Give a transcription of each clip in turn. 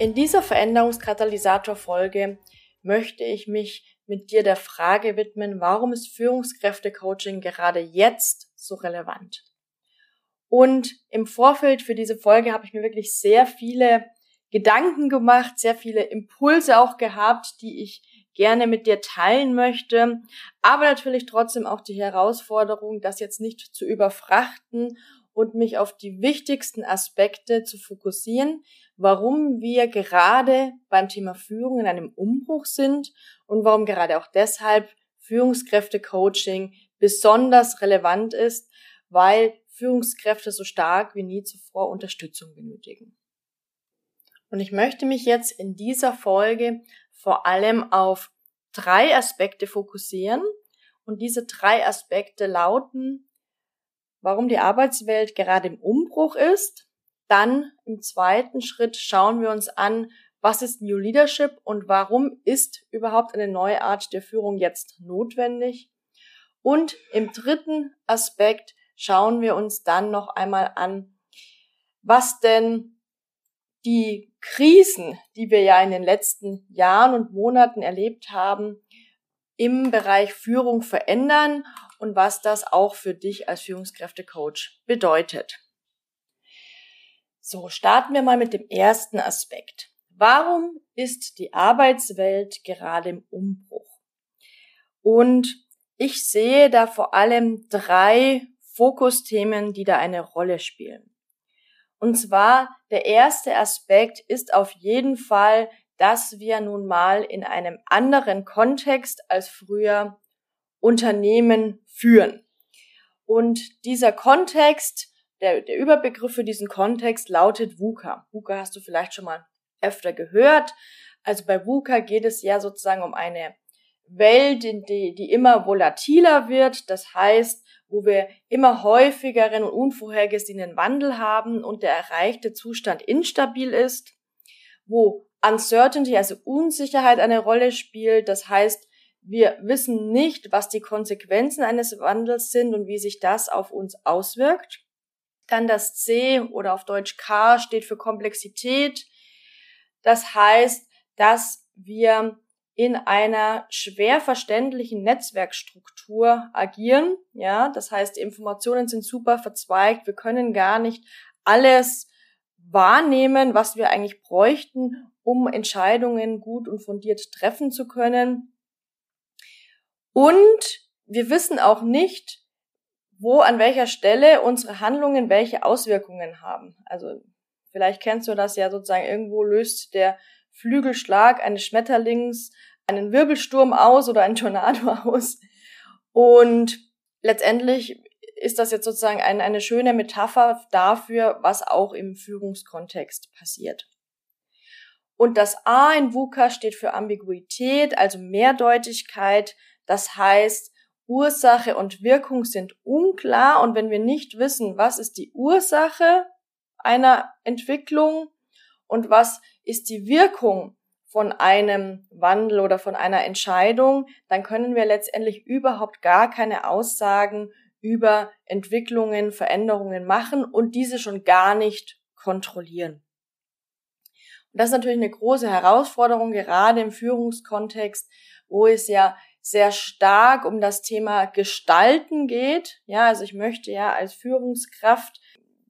In dieser Veränderungskatalysator-Folge möchte ich mich mit dir der Frage widmen, warum ist Führungskräfte-Coaching gerade jetzt so relevant? Und im Vorfeld für diese Folge habe ich mir wirklich sehr viele Gedanken gemacht, sehr viele Impulse auch gehabt, die ich gerne mit dir teilen möchte, aber natürlich trotzdem auch die Herausforderung, das jetzt nicht zu überfrachten und mich auf die wichtigsten Aspekte zu fokussieren, warum wir gerade beim Thema Führung in einem Umbruch sind und warum gerade auch deshalb Führungskräfte-Coaching besonders relevant ist, weil Führungskräfte so stark wie nie zuvor Unterstützung benötigen. Und ich möchte mich jetzt in dieser Folge vor allem auf drei Aspekte fokussieren. Und diese drei Aspekte lauten, warum die Arbeitswelt gerade im Umbruch ist, dann im zweiten Schritt schauen wir uns an, was ist New Leadership und warum ist überhaupt eine neue Art der Führung jetzt notwendig? Und im dritten Aspekt schauen wir uns dann noch einmal an, was denn die Krisen, die wir ja in den letzten Jahren und Monaten erlebt haben, im Bereich Führung verändern und was das auch für dich als Führungskräftecoach bedeutet. So, starten wir mal mit dem ersten Aspekt. Warum ist die Arbeitswelt gerade im Umbruch? Und ich sehe da vor allem drei Fokusthemen, die da eine Rolle spielen. Und zwar der erste Aspekt ist auf jeden Fall, dass wir nun mal in einem anderen Kontext als früher Unternehmen führen. Und dieser Kontext der, der Überbegriff für diesen Kontext lautet VUCA. VUCA hast du vielleicht schon mal öfter gehört. Also bei VUCA geht es ja sozusagen um eine Welt, die, die immer volatiler wird. Das heißt, wo wir immer häufigeren und unvorhergesehenen Wandel haben und der erreichte Zustand instabil ist, wo Uncertainty, also Unsicherheit eine Rolle spielt. Das heißt, wir wissen nicht, was die Konsequenzen eines Wandels sind und wie sich das auf uns auswirkt. Dann das C oder auf Deutsch K steht für Komplexität. Das heißt, dass wir in einer schwer verständlichen Netzwerkstruktur agieren. Ja, das heißt, die Informationen sind super verzweigt. Wir können gar nicht alles wahrnehmen, was wir eigentlich bräuchten, um Entscheidungen gut und fundiert treffen zu können. Und wir wissen auch nicht, wo an welcher Stelle unsere Handlungen welche Auswirkungen haben. Also vielleicht kennst du das ja sozusagen, irgendwo löst der Flügelschlag eines Schmetterlings einen Wirbelsturm aus oder einen Tornado aus. Und letztendlich ist das jetzt sozusagen eine, eine schöne Metapher dafür, was auch im Führungskontext passiert. Und das A in VUCA steht für Ambiguität, also Mehrdeutigkeit. Das heißt, Ursache und Wirkung sind unklar und wenn wir nicht wissen, was ist die Ursache einer Entwicklung und was ist die Wirkung von einem Wandel oder von einer Entscheidung, dann können wir letztendlich überhaupt gar keine Aussagen über Entwicklungen, Veränderungen machen und diese schon gar nicht kontrollieren. Und das ist natürlich eine große Herausforderung, gerade im Führungskontext, wo es ja sehr stark um das Thema Gestalten geht. Ja, also ich möchte ja als Führungskraft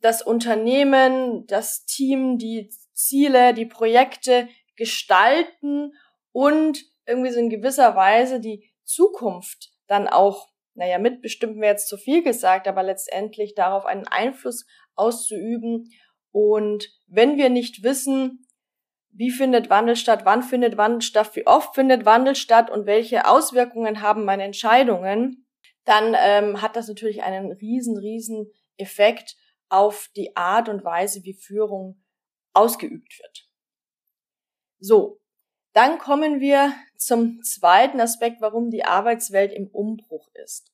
das Unternehmen, das Team, die Ziele, die Projekte gestalten und irgendwie so in gewisser Weise die Zukunft dann auch, naja, mitbestimmen wir jetzt zu viel gesagt, aber letztendlich darauf einen Einfluss auszuüben. Und wenn wir nicht wissen, wie findet Wandel statt, wann findet Wandel statt, wie oft findet Wandel statt und welche Auswirkungen haben meine Entscheidungen, dann ähm, hat das natürlich einen riesen, riesen Effekt auf die Art und Weise, wie Führung ausgeübt wird. So, dann kommen wir zum zweiten Aspekt, warum die Arbeitswelt im Umbruch ist.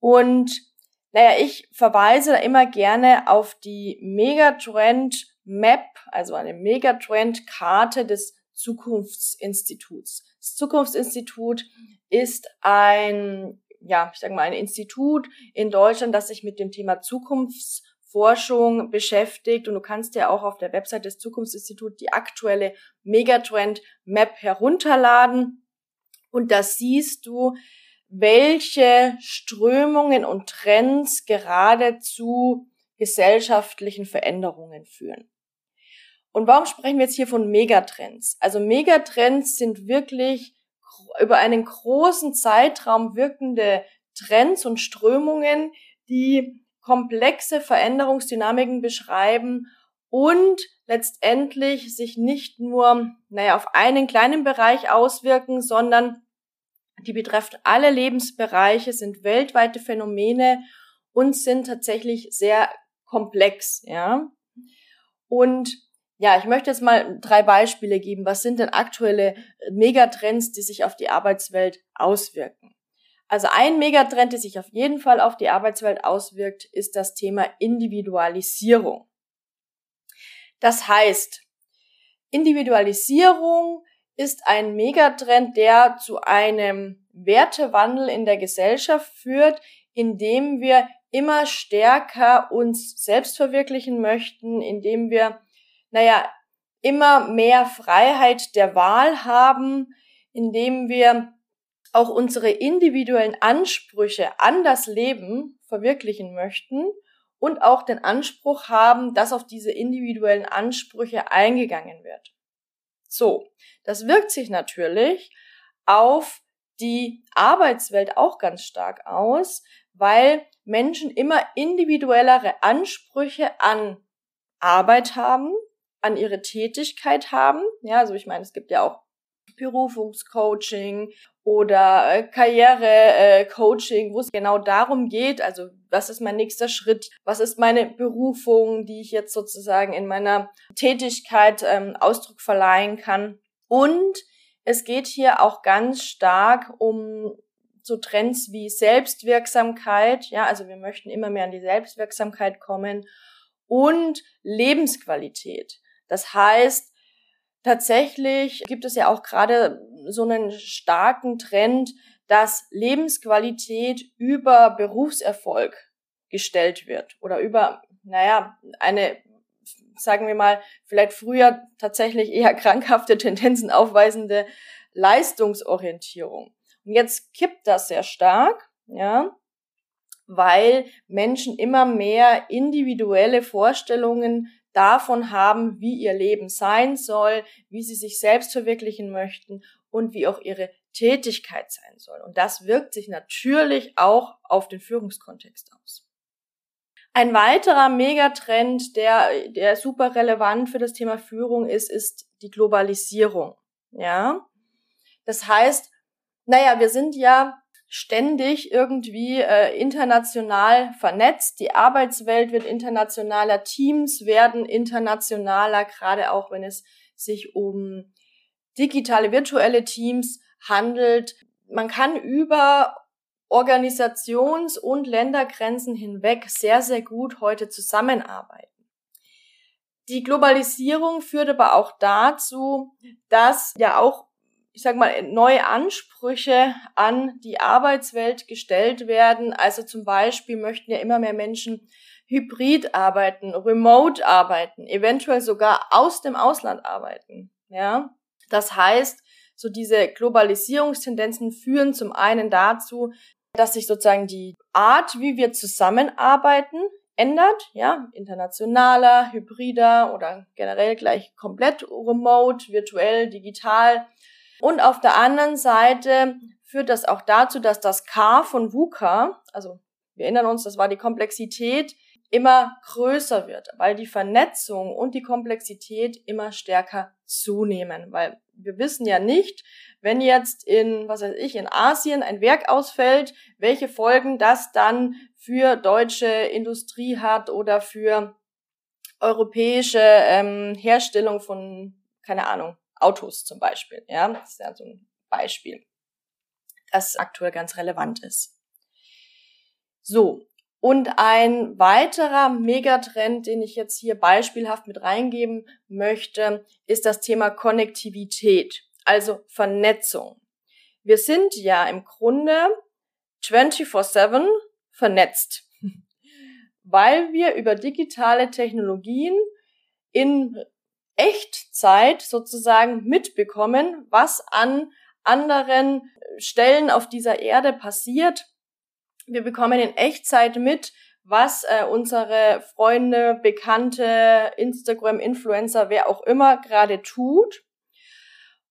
Und naja, ich verweise da immer gerne auf die Megatrend Map, also eine Megatrend Karte des Zukunftsinstituts. Das Zukunftsinstitut ist ein, ja, ich sage mal, ein Institut in Deutschland, das sich mit dem Thema Zukunftsforschung beschäftigt. Und du kannst ja auch auf der Website des Zukunftsinstituts die aktuelle Megatrend Map herunterladen. Und da siehst du, welche Strömungen und Trends gerade zu gesellschaftlichen Veränderungen führen. Und warum sprechen wir jetzt hier von Megatrends? Also Megatrends sind wirklich über einen großen Zeitraum wirkende Trends und Strömungen, die komplexe Veränderungsdynamiken beschreiben und letztendlich sich nicht nur, naja, auf einen kleinen Bereich auswirken, sondern die betreffen alle Lebensbereiche, sind weltweite Phänomene und sind tatsächlich sehr komplex, ja. Und ja, ich möchte jetzt mal drei Beispiele geben. Was sind denn aktuelle Megatrends, die sich auf die Arbeitswelt auswirken? Also ein Megatrend, der sich auf jeden Fall auf die Arbeitswelt auswirkt, ist das Thema Individualisierung. Das heißt, Individualisierung ist ein Megatrend, der zu einem Wertewandel in der Gesellschaft führt, indem wir immer stärker uns selbst verwirklichen möchten, indem wir naja, immer mehr Freiheit der Wahl haben, indem wir auch unsere individuellen Ansprüche an das Leben verwirklichen möchten und auch den Anspruch haben, dass auf diese individuellen Ansprüche eingegangen wird. So, das wirkt sich natürlich auf die Arbeitswelt auch ganz stark aus, weil Menschen immer individuellere Ansprüche an Arbeit haben, an ihre Tätigkeit haben. Ja, also ich meine, es gibt ja auch Berufungscoaching oder äh, Karrierecoaching, äh, wo es genau darum geht, also was ist mein nächster Schritt, was ist meine Berufung, die ich jetzt sozusagen in meiner Tätigkeit ähm, Ausdruck verleihen kann. Und es geht hier auch ganz stark um so Trends wie Selbstwirksamkeit, ja, also wir möchten immer mehr an die Selbstwirksamkeit kommen und Lebensqualität. Das heißt, tatsächlich gibt es ja auch gerade so einen starken Trend, dass Lebensqualität über Berufserfolg gestellt wird oder über, naja, eine, sagen wir mal, vielleicht früher tatsächlich eher krankhafte Tendenzen aufweisende Leistungsorientierung. Und jetzt kippt das sehr stark, ja, weil Menschen immer mehr individuelle Vorstellungen davon haben, wie ihr Leben sein soll, wie sie sich selbst verwirklichen möchten und wie auch ihre Tätigkeit sein soll. Und das wirkt sich natürlich auch auf den Führungskontext aus. Ein weiterer Megatrend, der, der super relevant für das Thema Führung ist, ist die Globalisierung. Ja. Das heißt, naja, wir sind ja ständig irgendwie äh, international vernetzt. Die Arbeitswelt wird internationaler, Teams werden internationaler, gerade auch wenn es sich um digitale, virtuelle Teams handelt. Man kann über Organisations- und Ländergrenzen hinweg sehr, sehr gut heute zusammenarbeiten. Die Globalisierung führt aber auch dazu, dass ja auch ich sag mal, neue Ansprüche an die Arbeitswelt gestellt werden. Also zum Beispiel möchten ja immer mehr Menschen hybrid arbeiten, remote arbeiten, eventuell sogar aus dem Ausland arbeiten. Ja, das heißt, so diese Globalisierungstendenzen führen zum einen dazu, dass sich sozusagen die Art, wie wir zusammenarbeiten, ändert, ja, internationaler, hybrider oder generell gleich komplett remote, virtuell, digital und auf der anderen Seite führt das auch dazu, dass das K von VUCA, also wir erinnern uns, das war die Komplexität, immer größer wird, weil die Vernetzung und die Komplexität immer stärker zunehmen, weil wir wissen ja nicht, wenn jetzt in, was weiß ich, in Asien ein Werk ausfällt, welche Folgen das dann für deutsche Industrie hat oder für europäische ähm, Herstellung von, keine Ahnung, Autos zum Beispiel. Ja, das ist ja so ein Beispiel, das aktuell ganz relevant ist. So. Und ein weiterer Megatrend, den ich jetzt hier beispielhaft mit reingeben möchte, ist das Thema Konnektivität, also Vernetzung. Wir sind ja im Grunde 24/7 vernetzt weil wir über digitale Technologien in Echtzeit sozusagen mitbekommen, was an anderen Stellen auf dieser Erde passiert. Wir bekommen in Echtzeit mit, was äh, unsere Freunde, Bekannte, Instagram-Influencer, wer auch immer gerade tut.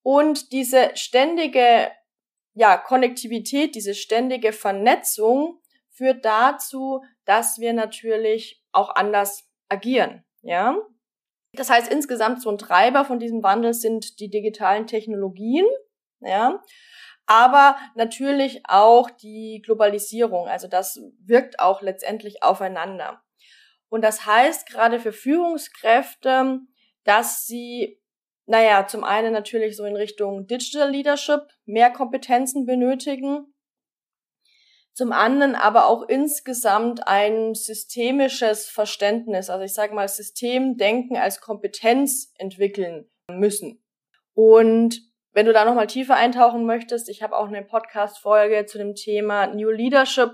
Und diese ständige ja, Konnektivität, diese ständige Vernetzung führt dazu, dass wir natürlich auch anders agieren, ja. Das heißt, insgesamt so ein Treiber von diesem Wandel sind die digitalen Technologien, ja. Aber natürlich auch die Globalisierung. Also das wirkt auch letztendlich aufeinander. Und das heißt gerade für Führungskräfte, dass sie, naja, zum einen natürlich so in Richtung Digital Leadership mehr Kompetenzen benötigen, zum anderen aber auch insgesamt ein systemisches Verständnis, also ich sage mal Systemdenken als Kompetenz entwickeln müssen. Und wenn du da nochmal tiefer eintauchen möchtest, ich habe auch eine Podcast-Folge zu dem Thema New Leadership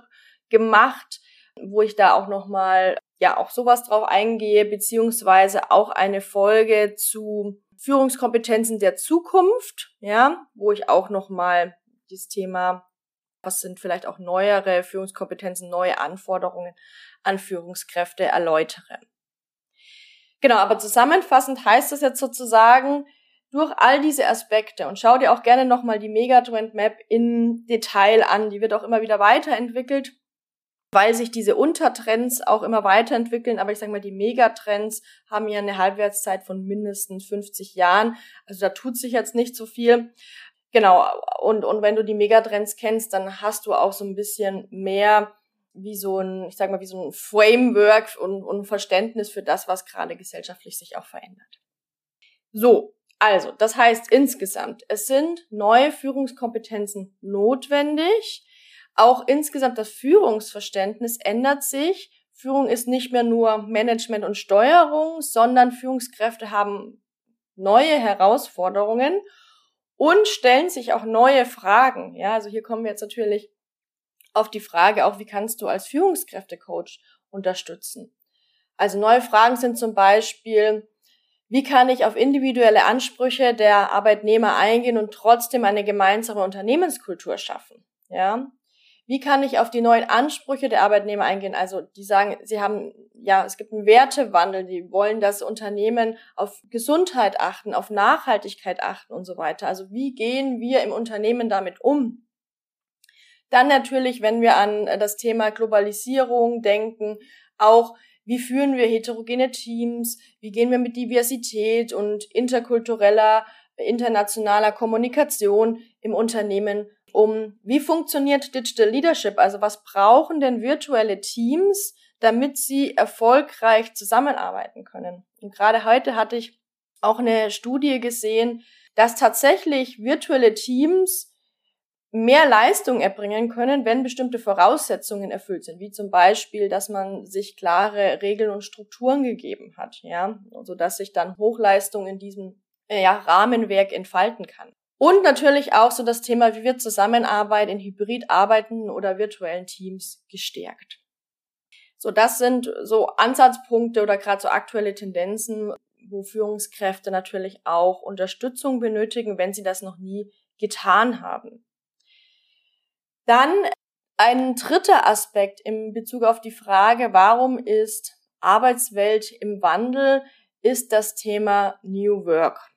gemacht, wo ich da auch nochmal, ja, auch sowas drauf eingehe, beziehungsweise auch eine Folge zu Führungskompetenzen der Zukunft, ja, wo ich auch nochmal das Thema was sind vielleicht auch neuere Führungskompetenzen, neue Anforderungen an Führungskräfte erläutere. Genau, aber zusammenfassend heißt das jetzt sozusagen, durch all diese Aspekte und schau dir auch gerne nochmal die Megatrend Map in Detail an. Die wird auch immer wieder weiterentwickelt, weil sich diese Untertrends auch immer weiterentwickeln. Aber ich sage mal, die Megatrends haben ja eine Halbwertszeit von mindestens 50 Jahren. Also da tut sich jetzt nicht so viel. Genau, und, und wenn du die Megatrends kennst, dann hast du auch so ein bisschen mehr wie so ein, ich sag mal, wie so ein Framework und, und Verständnis für das, was gerade gesellschaftlich sich auch verändert. So, also, das heißt insgesamt, es sind neue Führungskompetenzen notwendig. Auch insgesamt das Führungsverständnis ändert sich. Führung ist nicht mehr nur Management und Steuerung, sondern Führungskräfte haben neue Herausforderungen und stellen sich auch neue Fragen. Ja, also hier kommen wir jetzt natürlich auf die Frage auch, wie kannst du als Führungskräftecoach unterstützen? Also neue Fragen sind zum Beispiel, wie kann ich auf individuelle Ansprüche der Arbeitnehmer eingehen und trotzdem eine gemeinsame Unternehmenskultur schaffen? Ja, wie kann ich auf die neuen Ansprüche der Arbeitnehmer eingehen? Also die sagen, sie haben, ja, es gibt einen Wertewandel, die wollen, dass Unternehmen auf Gesundheit achten, auf Nachhaltigkeit achten und so weiter. Also wie gehen wir im Unternehmen damit um? Dann natürlich, wenn wir an das Thema Globalisierung denken, auch wie führen wir heterogene Teams, wie gehen wir mit Diversität und interkultureller, internationaler Kommunikation im Unternehmen um, wie funktioniert Digital Leadership? Also was brauchen denn virtuelle Teams, damit sie erfolgreich zusammenarbeiten können? Und gerade heute hatte ich auch eine Studie gesehen, dass tatsächlich virtuelle Teams mehr Leistung erbringen können, wenn bestimmte Voraussetzungen erfüllt sind, wie zum Beispiel, dass man sich klare Regeln und Strukturen gegeben hat, ja, so dass sich dann Hochleistung in diesem äh, ja, Rahmenwerk entfalten kann. Und natürlich auch so das Thema, wie wird Zusammenarbeit in Hybridarbeiten oder virtuellen Teams gestärkt. So, das sind so Ansatzpunkte oder gerade so aktuelle Tendenzen, wo Führungskräfte natürlich auch Unterstützung benötigen, wenn sie das noch nie getan haben. Dann ein dritter Aspekt im Bezug auf die Frage, warum ist Arbeitswelt im Wandel, ist das Thema New Work.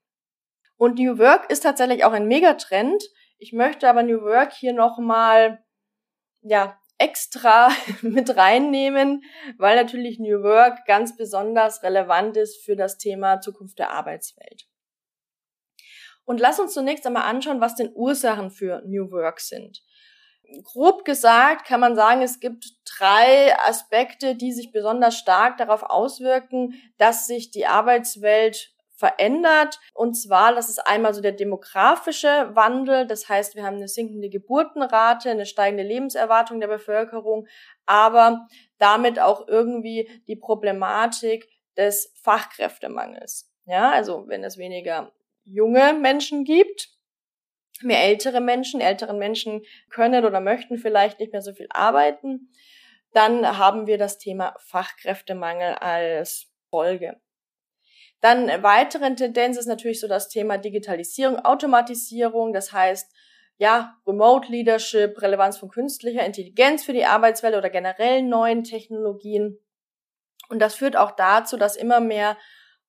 Und New Work ist tatsächlich auch ein Megatrend. Ich möchte aber New Work hier nochmal, ja, extra mit reinnehmen, weil natürlich New Work ganz besonders relevant ist für das Thema Zukunft der Arbeitswelt. Und lass uns zunächst einmal anschauen, was denn Ursachen für New Work sind. Grob gesagt kann man sagen, es gibt drei Aspekte, die sich besonders stark darauf auswirken, dass sich die Arbeitswelt verändert. Und zwar, das ist einmal so der demografische Wandel. Das heißt, wir haben eine sinkende Geburtenrate, eine steigende Lebenserwartung der Bevölkerung, aber damit auch irgendwie die Problematik des Fachkräftemangels. Ja, also wenn es weniger junge Menschen gibt, mehr ältere Menschen, älteren Menschen können oder möchten vielleicht nicht mehr so viel arbeiten, dann haben wir das Thema Fachkräftemangel als Folge. Dann weitere Tendenz ist natürlich so das Thema Digitalisierung, Automatisierung, das heißt, ja, Remote Leadership, Relevanz von künstlicher Intelligenz für die Arbeitswelt oder generell neuen Technologien. Und das führt auch dazu, dass immer mehr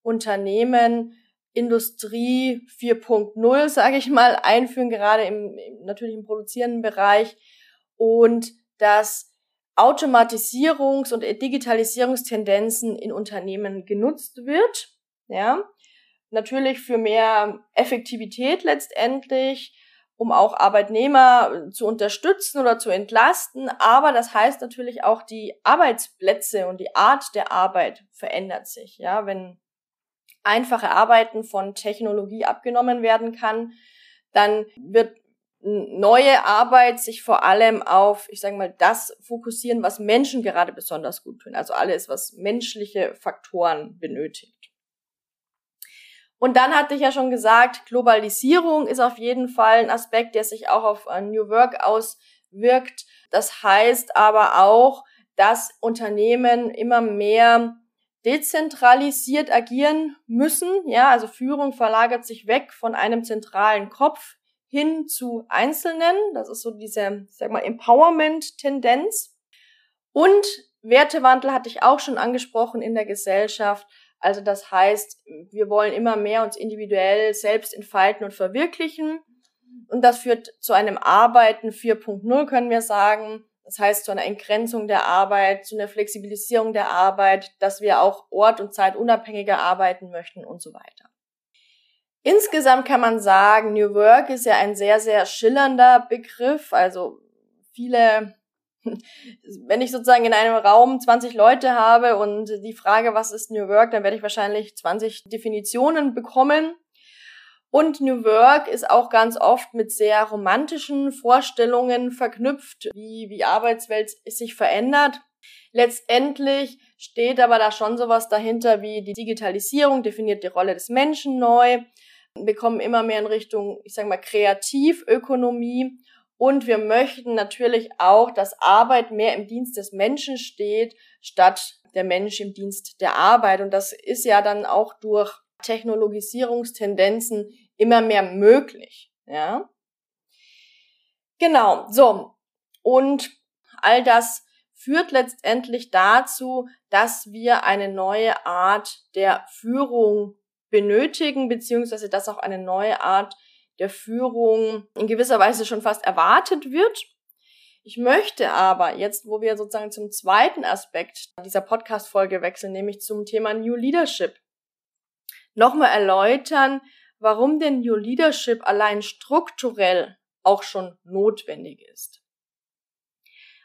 Unternehmen Industrie 4.0, sage ich mal, einführen, gerade im natürlich im produzierenden Bereich. Und dass Automatisierungs- und Digitalisierungstendenzen in Unternehmen genutzt wird, ja, natürlich für mehr Effektivität letztendlich, um auch Arbeitnehmer zu unterstützen oder zu entlasten, aber das heißt natürlich auch die Arbeitsplätze und die Art der Arbeit verändert sich, ja, wenn einfache Arbeiten von Technologie abgenommen werden kann, dann wird neue Arbeit sich vor allem auf, ich sage mal, das fokussieren, was Menschen gerade besonders gut tun. Also alles, was menschliche Faktoren benötigt. Und dann hatte ich ja schon gesagt, Globalisierung ist auf jeden Fall ein Aspekt, der sich auch auf äh, New Work auswirkt. Das heißt aber auch, dass Unternehmen immer mehr dezentralisiert agieren müssen. Ja, also Führung verlagert sich weg von einem zentralen Kopf hin zu Einzelnen. Das ist so diese, sag mal, Empowerment-Tendenz. Und Wertewandel hatte ich auch schon angesprochen in der Gesellschaft. Also das heißt, wir wollen immer mehr uns individuell selbst entfalten und verwirklichen. Und das führt zu einem Arbeiten 4.0, können wir sagen. Das heißt zu einer Entgrenzung der Arbeit, zu einer Flexibilisierung der Arbeit, dass wir auch ort- und zeitunabhängiger arbeiten möchten und so weiter. Insgesamt kann man sagen, New Work ist ja ein sehr, sehr schillernder Begriff. Also viele, wenn ich sozusagen in einem Raum 20 Leute habe und die Frage, was ist New Work, dann werde ich wahrscheinlich 20 Definitionen bekommen. Und New Work ist auch ganz oft mit sehr romantischen Vorstellungen verknüpft, wie, wie Arbeitswelt sich verändert. Letztendlich steht aber da schon sowas dahinter wie die Digitalisierung definiert die Rolle des Menschen neu. Wir kommen immer mehr in Richtung, ich sage mal, Kreativökonomie. Und wir möchten natürlich auch, dass Arbeit mehr im Dienst des Menschen steht, statt der Mensch im Dienst der Arbeit. Und das ist ja dann auch durch Technologisierungstendenzen immer mehr möglich, ja. Genau, so. Und all das führt letztendlich dazu, dass wir eine neue Art der Führung benötigen, beziehungsweise dass auch eine neue Art der Führung in gewisser Weise schon fast erwartet wird. Ich möchte aber jetzt, wo wir sozusagen zum zweiten Aspekt dieser Podcast-Folge wechseln, nämlich zum Thema New Leadership, nochmal erläutern, warum denn New Leadership allein strukturell auch schon notwendig ist.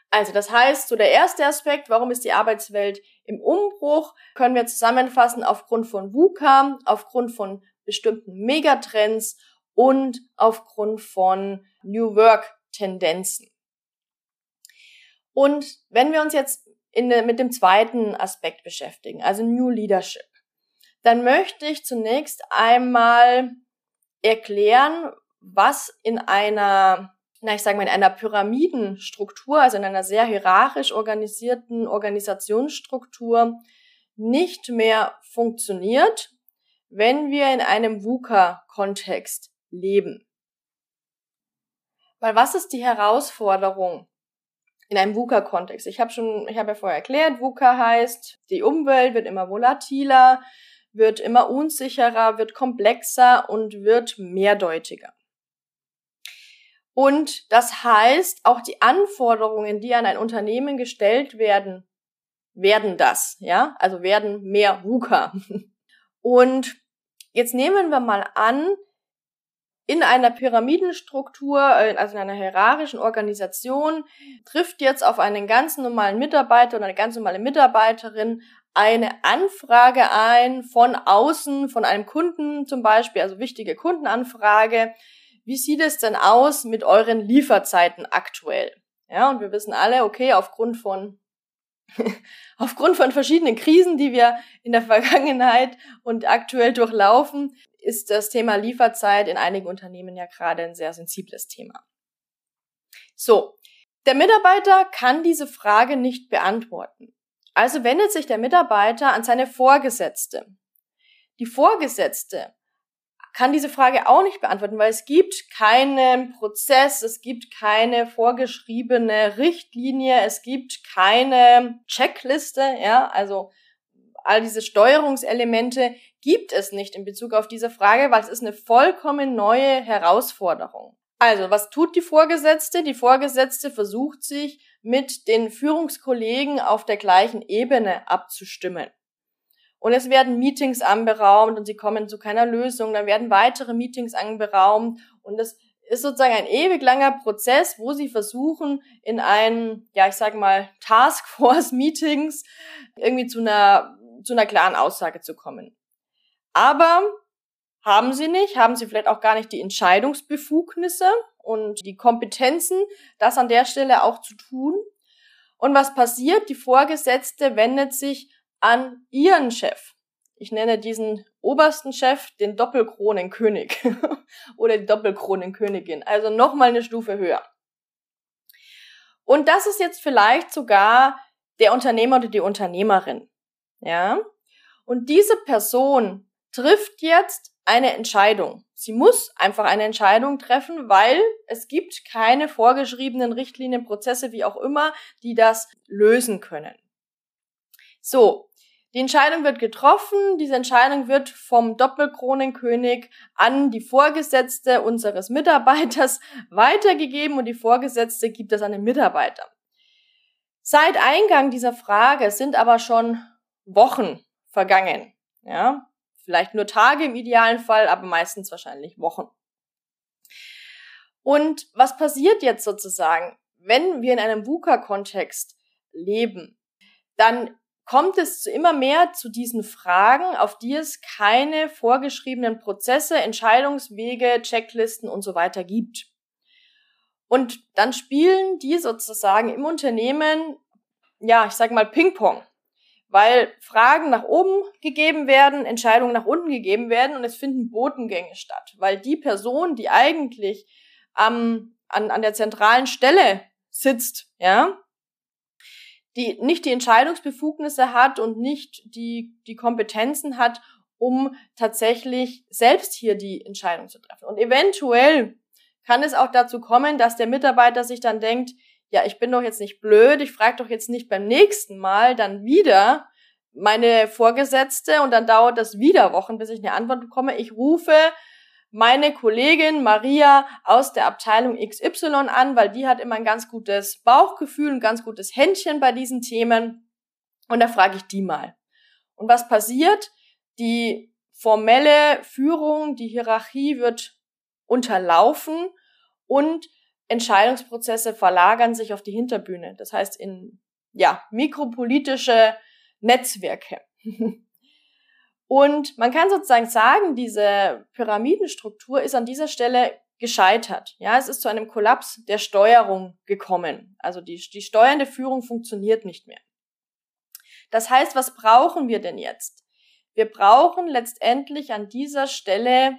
Also das heißt, so der erste Aspekt, warum ist die Arbeitswelt im Umbruch, können wir zusammenfassen aufgrund von VUCA, aufgrund von bestimmten Megatrends und aufgrund von New Work Tendenzen. Und wenn wir uns jetzt in, mit dem zweiten Aspekt beschäftigen, also New Leadership, dann möchte ich zunächst einmal erklären, was in einer, na, ich sage mal, in einer Pyramidenstruktur, also in einer sehr hierarchisch organisierten Organisationsstruktur nicht mehr funktioniert, wenn wir in einem VUCA-Kontext leben. Weil was ist die Herausforderung in einem VUCA-Kontext? Ich habe schon, ich habe ja vorher erklärt, VUCA heißt, die Umwelt wird immer volatiler, wird immer unsicherer, wird komplexer und wird mehrdeutiger. Und das heißt, auch die Anforderungen, die an ein Unternehmen gestellt werden, werden das, ja, also werden mehr VUCA. Und jetzt nehmen wir mal an, in einer Pyramidenstruktur, äh, also in einer hierarchischen Organisation, trifft jetzt auf einen ganz normalen Mitarbeiter oder eine ganz normale Mitarbeiterin eine Anfrage ein von außen, von einem Kunden zum Beispiel, also wichtige Kundenanfrage. Wie sieht es denn aus mit euren Lieferzeiten aktuell? Ja, und wir wissen alle, okay, aufgrund von aufgrund von verschiedenen Krisen, die wir in der Vergangenheit und aktuell durchlaufen, ist das Thema Lieferzeit in einigen Unternehmen ja gerade ein sehr sensibles Thema. So, der Mitarbeiter kann diese Frage nicht beantworten. Also wendet sich der Mitarbeiter an seine Vorgesetzte. Die Vorgesetzte kann diese Frage auch nicht beantworten, weil es gibt keinen Prozess, es gibt keine vorgeschriebene Richtlinie, es gibt keine Checkliste, ja, also all diese Steuerungselemente gibt es nicht in Bezug auf diese Frage, weil es ist eine vollkommen neue Herausforderung. Also, was tut die Vorgesetzte? Die Vorgesetzte versucht sich mit den Führungskollegen auf der gleichen Ebene abzustimmen. Und es werden Meetings anberaumt und sie kommen zu keiner Lösung. Dann werden weitere Meetings anberaumt und es ist sozusagen ein ewig langer Prozess, wo sie versuchen, in einen, ja, ich sag mal, Taskforce-Meetings irgendwie zu einer, zu einer klaren Aussage zu kommen. Aber haben sie nicht, haben sie vielleicht auch gar nicht die Entscheidungsbefugnisse und die Kompetenzen, das an der Stelle auch zu tun. Und was passiert? Die Vorgesetzte wendet sich an ihren Chef. Ich nenne diesen obersten Chef den Doppelkronenkönig oder die Doppelkronenkönigin, also nochmal eine Stufe höher. Und das ist jetzt vielleicht sogar der Unternehmer oder die Unternehmerin. Ja? Und diese Person trifft jetzt eine Entscheidung. Sie muss einfach eine Entscheidung treffen, weil es gibt keine vorgeschriebenen Richtlinien, Prozesse, wie auch immer, die das lösen können. So, die Entscheidung wird getroffen. Diese Entscheidung wird vom Doppelkronenkönig an die Vorgesetzte unseres Mitarbeiters weitergegeben und die Vorgesetzte gibt es an den Mitarbeiter. Seit Eingang dieser Frage sind aber schon Wochen vergangen. Ja, vielleicht nur Tage im idealen Fall, aber meistens wahrscheinlich Wochen. Und was passiert jetzt sozusagen, wenn wir in einem VUCA-Kontext leben? Dann kommt es zu immer mehr zu diesen Fragen, auf die es keine vorgeschriebenen Prozesse, Entscheidungswege, Checklisten und so weiter gibt. Und dann spielen die sozusagen im Unternehmen, ja, ich sag mal Ping-Pong, weil Fragen nach oben gegeben werden, Entscheidungen nach unten gegeben werden und es finden Botengänge statt, weil die Person, die eigentlich am, an, an der zentralen Stelle sitzt, ja, die nicht die Entscheidungsbefugnisse hat und nicht die, die Kompetenzen hat, um tatsächlich selbst hier die Entscheidung zu treffen. Und eventuell kann es auch dazu kommen, dass der Mitarbeiter sich dann denkt, ja, ich bin doch jetzt nicht blöd, ich frage doch jetzt nicht beim nächsten Mal dann wieder meine Vorgesetzte und dann dauert das wieder Wochen, bis ich eine Antwort bekomme. Ich rufe meine Kollegin Maria aus der Abteilung XY an, weil die hat immer ein ganz gutes Bauchgefühl, ein ganz gutes Händchen bei diesen Themen. Und da frage ich die mal. Und was passiert? Die formelle Führung, die Hierarchie wird unterlaufen und Entscheidungsprozesse verlagern sich auf die Hinterbühne. Das heißt in, ja, mikropolitische Netzwerke. Und man kann sozusagen sagen, diese Pyramidenstruktur ist an dieser Stelle gescheitert. Ja, es ist zu einem Kollaps der Steuerung gekommen. Also die, die steuernde Führung funktioniert nicht mehr. Das heißt, was brauchen wir denn jetzt? Wir brauchen letztendlich an dieser Stelle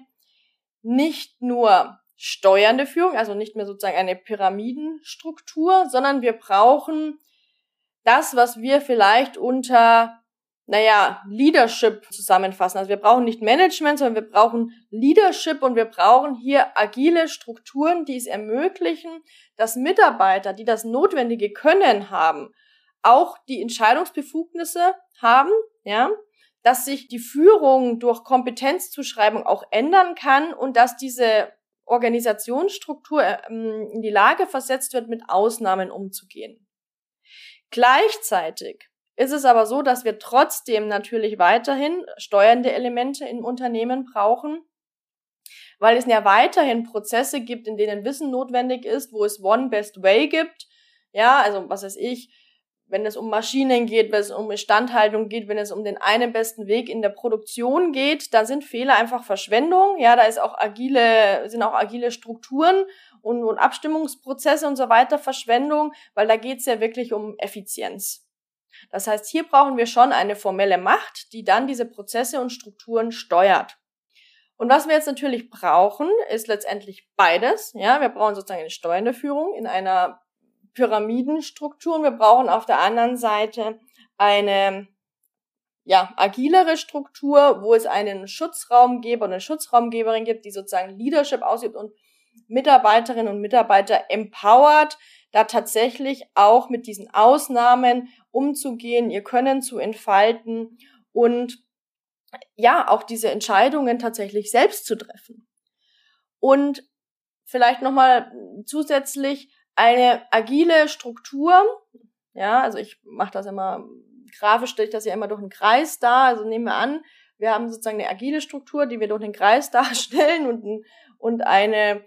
nicht nur steuernde Führung, also nicht mehr sozusagen eine Pyramidenstruktur, sondern wir brauchen das, was wir vielleicht unter naja, Leadership zusammenfassen. Also wir brauchen nicht Management, sondern wir brauchen Leadership und wir brauchen hier agile Strukturen, die es ermöglichen, dass Mitarbeiter, die das notwendige Können haben, auch die Entscheidungsbefugnisse haben, ja, dass sich die Führung durch Kompetenzzuschreibung auch ändern kann und dass diese Organisationsstruktur ähm, in die Lage versetzt wird, mit Ausnahmen umzugehen. Gleichzeitig ist es aber so, dass wir trotzdem natürlich weiterhin steuernde Elemente im Unternehmen brauchen, weil es ja weiterhin Prozesse gibt, in denen Wissen notwendig ist, wo es One Best Way gibt. Ja, also was weiß ich, wenn es um Maschinen geht, wenn es um Instandhaltung geht, wenn es um den einen besten Weg in der Produktion geht, da sind Fehler einfach Verschwendung. Ja, da ist auch agile, sind auch agile Strukturen und, und Abstimmungsprozesse und so weiter Verschwendung, weil da geht es ja wirklich um Effizienz. Das heißt, hier brauchen wir schon eine formelle Macht, die dann diese Prozesse und Strukturen steuert. Und was wir jetzt natürlich brauchen, ist letztendlich beides. Ja, wir brauchen sozusagen eine steuernde Führung in einer Pyramidenstruktur. Und wir brauchen auf der anderen Seite eine ja, agilere Struktur, wo es einen Schutzraumgeber und eine Schutzraumgeberin gibt, die sozusagen Leadership ausübt und Mitarbeiterinnen und Mitarbeiter empowert, da tatsächlich auch mit diesen Ausnahmen umzugehen, ihr Können zu entfalten und ja, auch diese Entscheidungen tatsächlich selbst zu treffen. Und vielleicht nochmal zusätzlich eine agile Struktur. Ja, also ich mache das immer, grafisch stelle ich das ja immer durch einen Kreis dar. Also nehmen wir an, wir haben sozusagen eine agile Struktur, die wir durch den Kreis darstellen und, und eine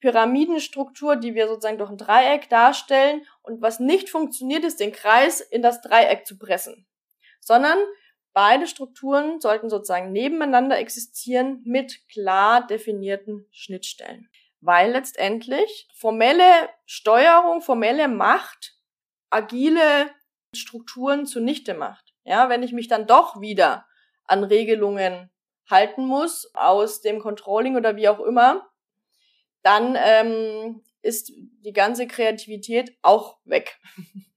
Pyramidenstruktur, die wir sozusagen durch ein Dreieck darstellen. Und was nicht funktioniert, ist den Kreis in das Dreieck zu pressen. Sondern beide Strukturen sollten sozusagen nebeneinander existieren mit klar definierten Schnittstellen weil letztendlich formelle Steuerung, formelle Macht agile Strukturen zunichte macht. Ja, wenn ich mich dann doch wieder an Regelungen halten muss aus dem Controlling oder wie auch immer, dann ähm, ist die ganze Kreativität auch weg.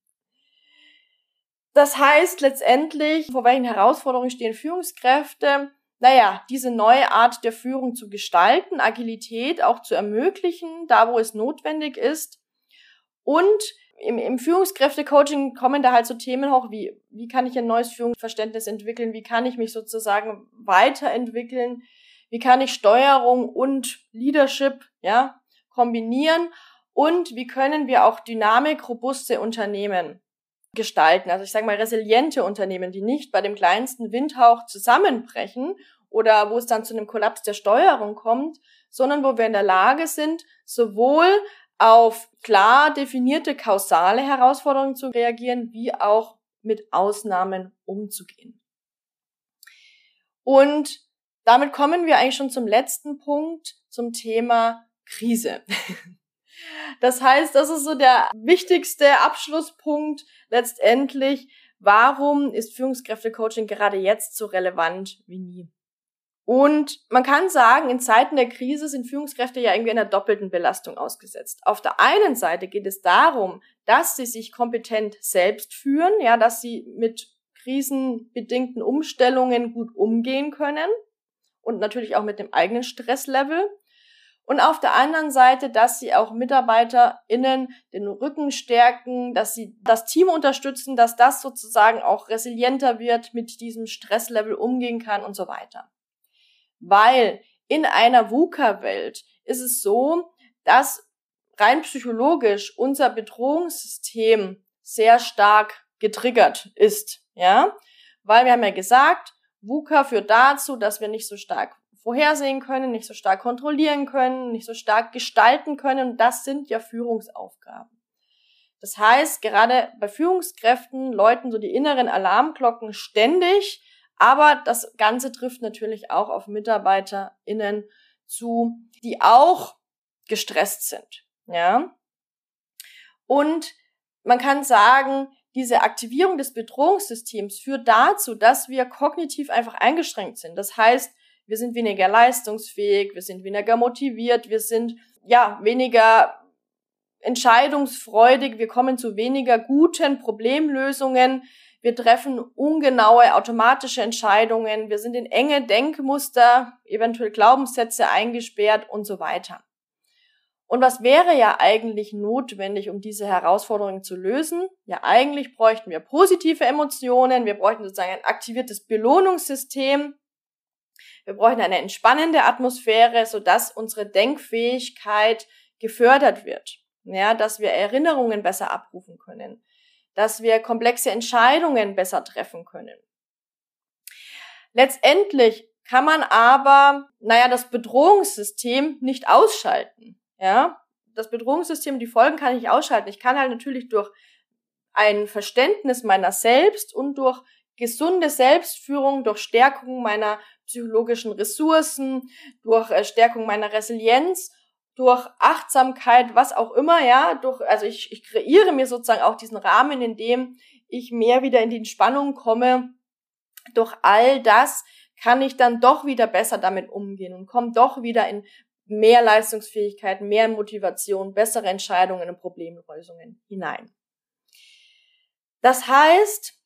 Das heißt letztendlich, vor welchen Herausforderungen stehen Führungskräfte? Naja, diese neue Art der Führung zu gestalten, Agilität auch zu ermöglichen, da wo es notwendig ist. Und im, im Führungskräfte-Coaching kommen da halt so Themen hoch wie, wie kann ich ein neues Führungsverständnis entwickeln, wie kann ich mich sozusagen weiterentwickeln, wie kann ich Steuerung und Leadership, ja, kombinieren? Und wie können wir auch dynamik robuste Unternehmen gestalten. Also ich sage mal resiliente Unternehmen, die nicht bei dem kleinsten Windhauch zusammenbrechen oder wo es dann zu einem Kollaps der Steuerung kommt, sondern wo wir in der Lage sind, sowohl auf klar definierte kausale Herausforderungen zu reagieren, wie auch mit Ausnahmen umzugehen. Und damit kommen wir eigentlich schon zum letzten Punkt, zum Thema Krise. Das heißt, das ist so der wichtigste Abschlusspunkt letztendlich. Warum ist Führungskräftecoaching gerade jetzt so relevant wie nie? Und man kann sagen, in Zeiten der Krise sind Führungskräfte ja irgendwie einer doppelten Belastung ausgesetzt. Auf der einen Seite geht es darum, dass sie sich kompetent selbst führen, ja, dass sie mit krisenbedingten Umstellungen gut umgehen können und natürlich auch mit dem eigenen Stresslevel. Und auf der anderen Seite, dass sie auch MitarbeiterInnen den Rücken stärken, dass sie das Team unterstützen, dass das sozusagen auch resilienter wird, mit diesem Stresslevel umgehen kann und so weiter. Weil in einer VUCA-Welt ist es so, dass rein psychologisch unser Bedrohungssystem sehr stark getriggert ist, ja? Weil wir haben ja gesagt, VUCA führt dazu, dass wir nicht so stark vorhersehen können, nicht so stark kontrollieren können, nicht so stark gestalten können. Und das sind ja Führungsaufgaben. Das heißt, gerade bei Führungskräften läuten so die inneren Alarmglocken ständig, aber das Ganze trifft natürlich auch auf MitarbeiterInnen zu, die auch gestresst sind. Ja. Und man kann sagen, diese Aktivierung des Bedrohungssystems führt dazu, dass wir kognitiv einfach eingeschränkt sind. Das heißt, wir sind weniger leistungsfähig, wir sind weniger motiviert, wir sind ja weniger entscheidungsfreudig, wir kommen zu weniger guten Problemlösungen, wir treffen ungenaue automatische Entscheidungen, wir sind in enge Denkmuster, eventuell Glaubenssätze eingesperrt und so weiter. Und was wäre ja eigentlich notwendig, um diese Herausforderungen zu lösen? Ja, eigentlich bräuchten wir positive Emotionen, wir bräuchten sozusagen ein aktiviertes Belohnungssystem, wir brauchen eine entspannende Atmosphäre, sodass unsere Denkfähigkeit gefördert wird. Ja, dass wir Erinnerungen besser abrufen können, dass wir komplexe Entscheidungen besser treffen können. Letztendlich kann man aber, naja, das Bedrohungssystem nicht ausschalten. Ja, das Bedrohungssystem, die Folgen kann ich ausschalten. Ich kann halt natürlich durch ein Verständnis meiner selbst und durch gesunde Selbstführung, durch Stärkung meiner psychologischen Ressourcen, durch äh, Stärkung meiner Resilienz, durch Achtsamkeit, was auch immer, ja, durch, also ich, ich kreiere mir sozusagen auch diesen Rahmen, in dem ich mehr wieder in die Entspannung komme. Durch all das kann ich dann doch wieder besser damit umgehen und komme doch wieder in mehr Leistungsfähigkeit, mehr Motivation, bessere Entscheidungen und Problemlösungen hinein. Das heißt,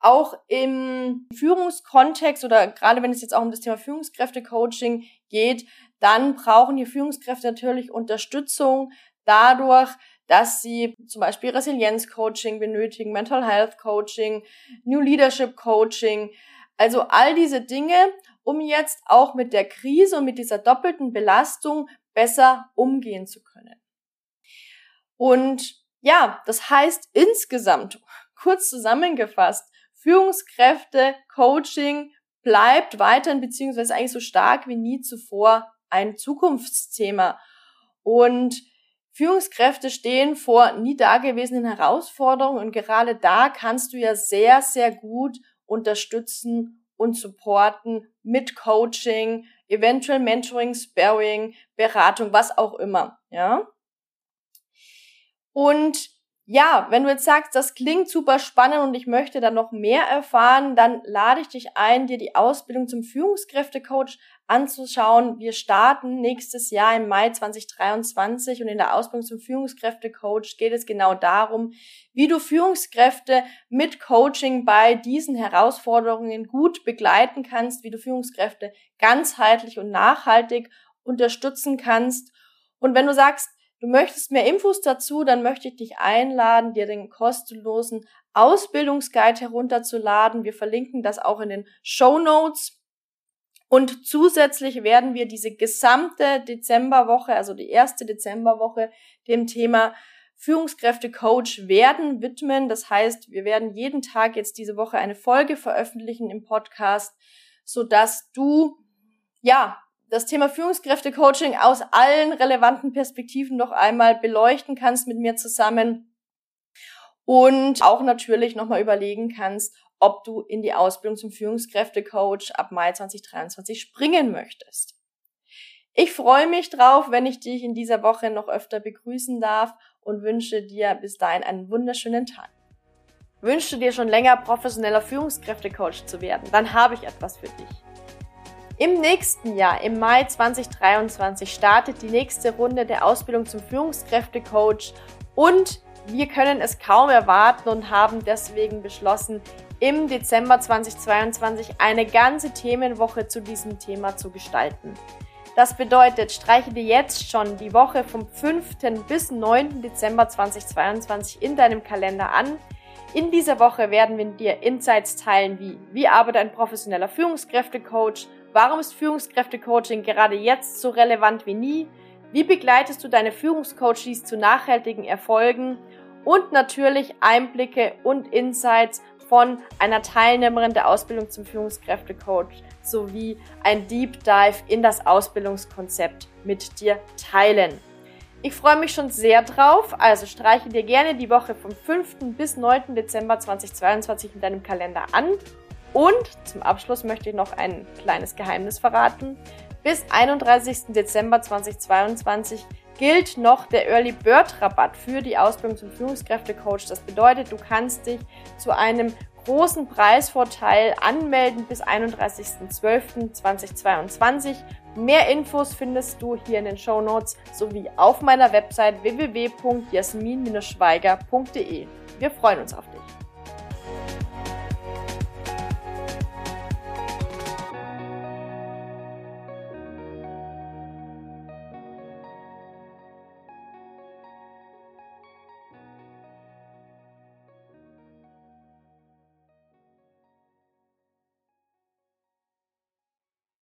auch im Führungskontext oder gerade wenn es jetzt auch um das Thema Führungskräftecoaching geht, dann brauchen die Führungskräfte natürlich Unterstützung dadurch, dass sie zum Beispiel Resilienz-Coaching benötigen, Mental Health Coaching, New Leadership Coaching, also all diese Dinge, um jetzt auch mit der Krise und mit dieser doppelten Belastung besser umgehen zu können. Und ja, das heißt insgesamt, kurz zusammengefasst, Führungskräfte, Coaching bleibt weiterhin beziehungsweise eigentlich so stark wie nie zuvor ein Zukunftsthema. Und Führungskräfte stehen vor nie dagewesenen Herausforderungen und gerade da kannst du ja sehr, sehr gut unterstützen und supporten mit Coaching, eventuell Mentoring, Sparring, Beratung, was auch immer, ja. Und ja, wenn du jetzt sagst, das klingt super spannend und ich möchte da noch mehr erfahren, dann lade ich dich ein, dir die Ausbildung zum Führungskräftecoach anzuschauen. Wir starten nächstes Jahr im Mai 2023 und in der Ausbildung zum Führungskräftecoach geht es genau darum, wie du Führungskräfte mit Coaching bei diesen Herausforderungen gut begleiten kannst, wie du Führungskräfte ganzheitlich und nachhaltig unterstützen kannst. Und wenn du sagst, Du möchtest mehr Infos dazu, dann möchte ich dich einladen, dir den kostenlosen Ausbildungsguide herunterzuladen. Wir verlinken das auch in den Show Notes. Und zusätzlich werden wir diese gesamte Dezemberwoche, also die erste Dezemberwoche, dem Thema Führungskräfte-Coach werden widmen. Das heißt, wir werden jeden Tag jetzt diese Woche eine Folge veröffentlichen im Podcast, so dass du, ja, das Thema Führungskräfte-Coaching aus allen relevanten Perspektiven noch einmal beleuchten kannst mit mir zusammen und auch natürlich nochmal überlegen kannst, ob du in die Ausbildung zum Führungskräfte-Coach ab Mai 2023 springen möchtest. Ich freue mich drauf, wenn ich dich in dieser Woche noch öfter begrüßen darf und wünsche dir bis dahin einen wunderschönen Tag. Wünschst du dir schon länger professioneller Führungskräfte-Coach zu werden? Dann habe ich etwas für dich. Im nächsten Jahr, im Mai 2023, startet die nächste Runde der Ausbildung zum Führungskräftecoach und wir können es kaum erwarten und haben deswegen beschlossen, im Dezember 2022 eine ganze Themenwoche zu diesem Thema zu gestalten. Das bedeutet, streiche dir jetzt schon die Woche vom 5. bis 9. Dezember 2022 in deinem Kalender an. In dieser Woche werden wir dir Insights teilen wie, wie arbeitet ein professioneller Führungskräftecoach, Warum ist Führungskräftecoaching gerade jetzt so relevant wie nie? Wie begleitest du deine Führungscoaches zu nachhaltigen Erfolgen? Und natürlich Einblicke und Insights von einer Teilnehmerin der Ausbildung zum Führungskräftecoach sowie ein Deep Dive in das Ausbildungskonzept mit dir teilen. Ich freue mich schon sehr drauf, also streiche dir gerne die Woche vom 5. bis 9. Dezember 2022 in deinem Kalender an und zum Abschluss möchte ich noch ein kleines Geheimnis verraten. Bis 31. Dezember 2022 gilt noch der Early Bird Rabatt für die Ausbildung zum Führungskräftecoach. Das bedeutet, du kannst dich zu einem großen Preisvorteil anmelden bis 31.12.2022. Mehr Infos findest du hier in den Show Notes sowie auf meiner Website www.jasmin-schweiger.de. Wir freuen uns auf dich.